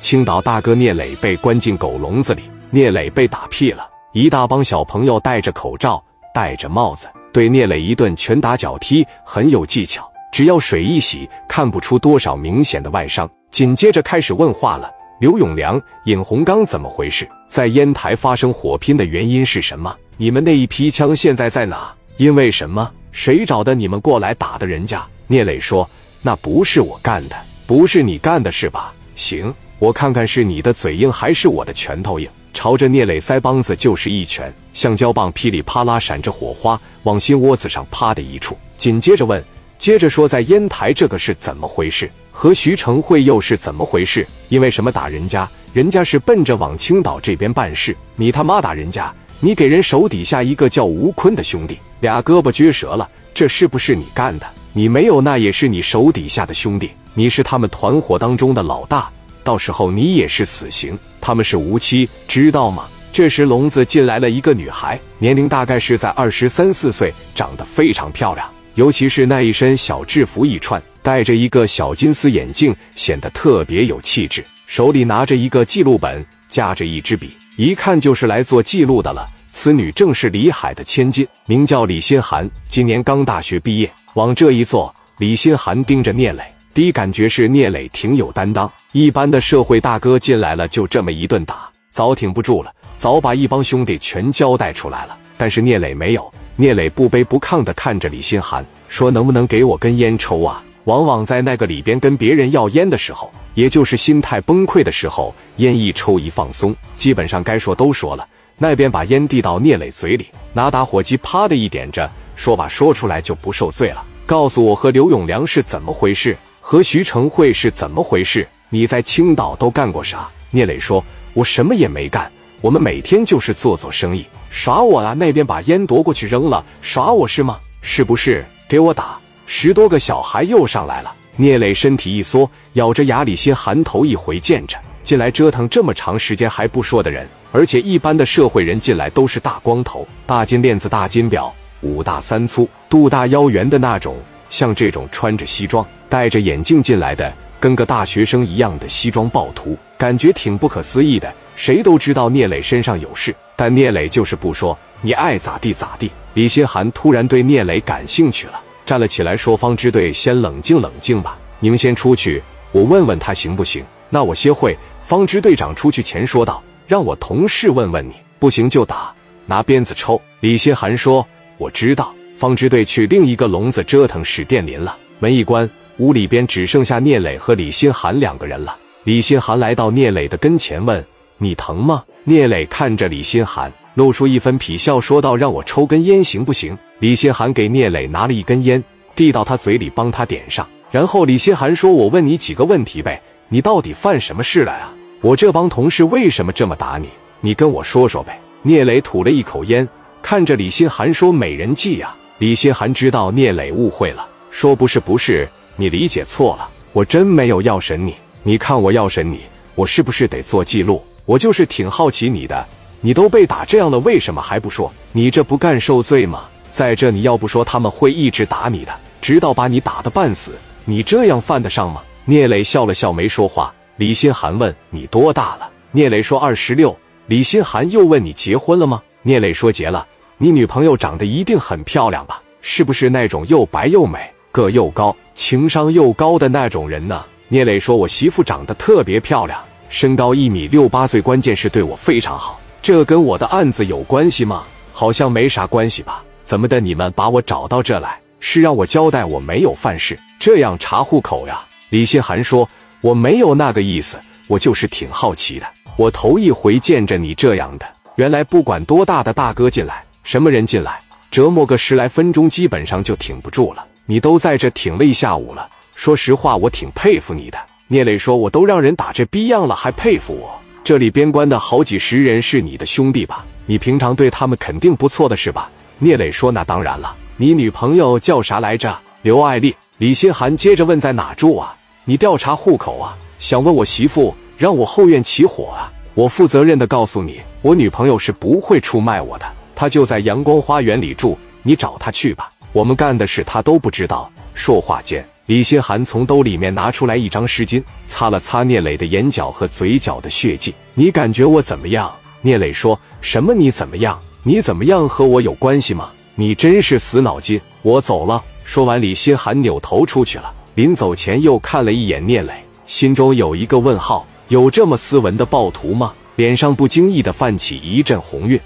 青岛大哥聂磊被关进狗笼子里，聂磊被打屁了。一大帮小朋友戴着口罩，戴着帽子，对聂磊一顿拳打脚踢，很有技巧。只要水一洗，看不出多少明显的外伤。紧接着开始问话了：刘永良、尹洪刚怎么回事？在烟台发生火拼的原因是什么？你们那一批枪现在在哪？因为什么？谁找的你们过来打的人家？聂磊说：“那不是我干的，不是你干的是吧？行，我看看是你的嘴硬还是我的拳头硬。”朝着聂磊腮帮子就是一拳，橡胶棒噼里啪啦闪着火花，往心窝子上啪的一处。紧接着问：“接着说，在烟台这个是怎么回事？和徐成会又是怎么回事？因为什么打人家？人家是奔着往青岛这边办事，你他妈打人家！你给人手底下一个叫吴坤的兄弟。”俩胳膊撅折了，这是不是你干的？你没有，那也是你手底下的兄弟，你是他们团伙当中的老大，到时候你也是死刑。他们是无期，知道吗？这时笼子进来了一个女孩，年龄大概是在二十三四岁，长得非常漂亮，尤其是那一身小制服一穿，戴着一个小金丝眼镜，显得特别有气质，手里拿着一个记录本，夹着一支笔，一看就是来做记录的了。此女正是李海的千金，名叫李心寒，今年刚大学毕业。往这一坐，李心寒盯着聂磊，第一感觉是聂磊挺有担当。一般的社会大哥进来了，就这么一顿打，早挺不住了，早把一帮兄弟全交代出来了。但是聂磊没有，聂磊不卑不亢地看着李心寒，说：“能不能给我根烟抽啊？”往往在那个里边跟别人要烟的时候，也就是心态崩溃的时候，烟一抽一放松，基本上该说都说了。那边把烟递到聂磊嘴里，拿打火机啪的一点着，说把说出来就不受罪了。告诉我和刘永良是怎么回事，和徐成会是怎么回事？你在青岛都干过啥？聂磊说：“我什么也没干，我们每天就是做做生意，耍我啊！那边把烟夺过去扔了，耍我是吗？是不是？给我打！十多个小孩又上来了。”聂磊身体一缩，咬着牙，里心寒头一回，见着进来折腾这么长时间还不说的人。而且一般的社会人进来都是大光头、大金链子、大金表、五大三粗、肚大腰圆的那种。像这种穿着西装、戴着眼镜进来的，跟个大学生一样的西装暴徒，感觉挺不可思议的。谁都知道聂磊身上有事，但聂磊就是不说，你爱咋地咋地。李新寒突然对聂磊感兴趣了，站了起来说：“方支队，先冷静冷静吧，你们先出去，我问问他行不行？”那我歇会。方支队长出去前说道。让我同事问问你，不行就打，拿鞭子抽。李新寒说：“我知道。”方支队去另一个笼子折腾史殿林了。门一关，屋里边只剩下聂磊和李心寒两个人了。李心寒来到聂磊的跟前，问：“你疼吗？”聂磊看着李心寒，露出一分痞笑，说道：“让我抽根烟行不行？”李心寒给聂磊拿了一根烟，递到他嘴里，帮他点上。然后李心寒说：“我问你几个问题呗，你到底犯什么事了啊？”我这帮同事为什么这么打你？你跟我说说呗。聂磊吐了一口烟，看着李心寒说：“美人计呀。”李心寒知道聂磊误会了，说：“不是，不是，你理解错了。我真没有要审你。你看我要审你，我是不是得做记录？我就是挺好奇你的。你都被打这样了，为什么还不说？你这不干受罪吗？在这，你要不说，他们会一直打你的，直到把你打得半死。你这样犯得上吗？”聂磊笑了笑，没说话。李心寒问：“你多大了？”聂磊说：“二十六。”李心寒又问：“你结婚了吗？”聂磊说：“结了。”你女朋友长得一定很漂亮吧？是不是那种又白又美、个又高、情商又高的那种人呢？聂磊说：“我媳妇长得特别漂亮，身高一米六八，最关键是对我非常好。这跟我的案子有关系吗？好像没啥关系吧？怎么的？你们把我找到这来，是让我交代我没有犯事，这样查户口呀？”李新寒说。我没有那个意思，我就是挺好奇的。我头一回见着你这样的，原来不管多大的大哥进来，什么人进来，折磨个十来分钟，基本上就挺不住了。你都在这挺了一下午了，说实话，我挺佩服你的。聂磊说：“我都让人打这逼样了，还佩服我？这里边关的好几十人是你的兄弟吧？你平常对他们肯定不错的是吧？”聂磊说：“那当然了。你女朋友叫啥来着？刘爱丽。”李心寒接着问：“在哪住啊？”你调查户口啊？想问我媳妇，让我后院起火啊？我负责任的告诉你，我女朋友是不会出卖我的，她就在阳光花园里住，你找她去吧。我们干的事他都不知道。说话间，李新寒从兜里面拿出来一张湿巾，擦了擦聂磊的眼角和嘴角的血迹。你感觉我怎么样？聂磊说什么？你怎么样？你怎么样和我有关系吗？你真是死脑筋！我走了。说完，李新寒扭头出去了。临走前又看了一眼聂磊，心中有一个问号：有这么斯文的暴徒吗？脸上不经意的泛起一阵红晕。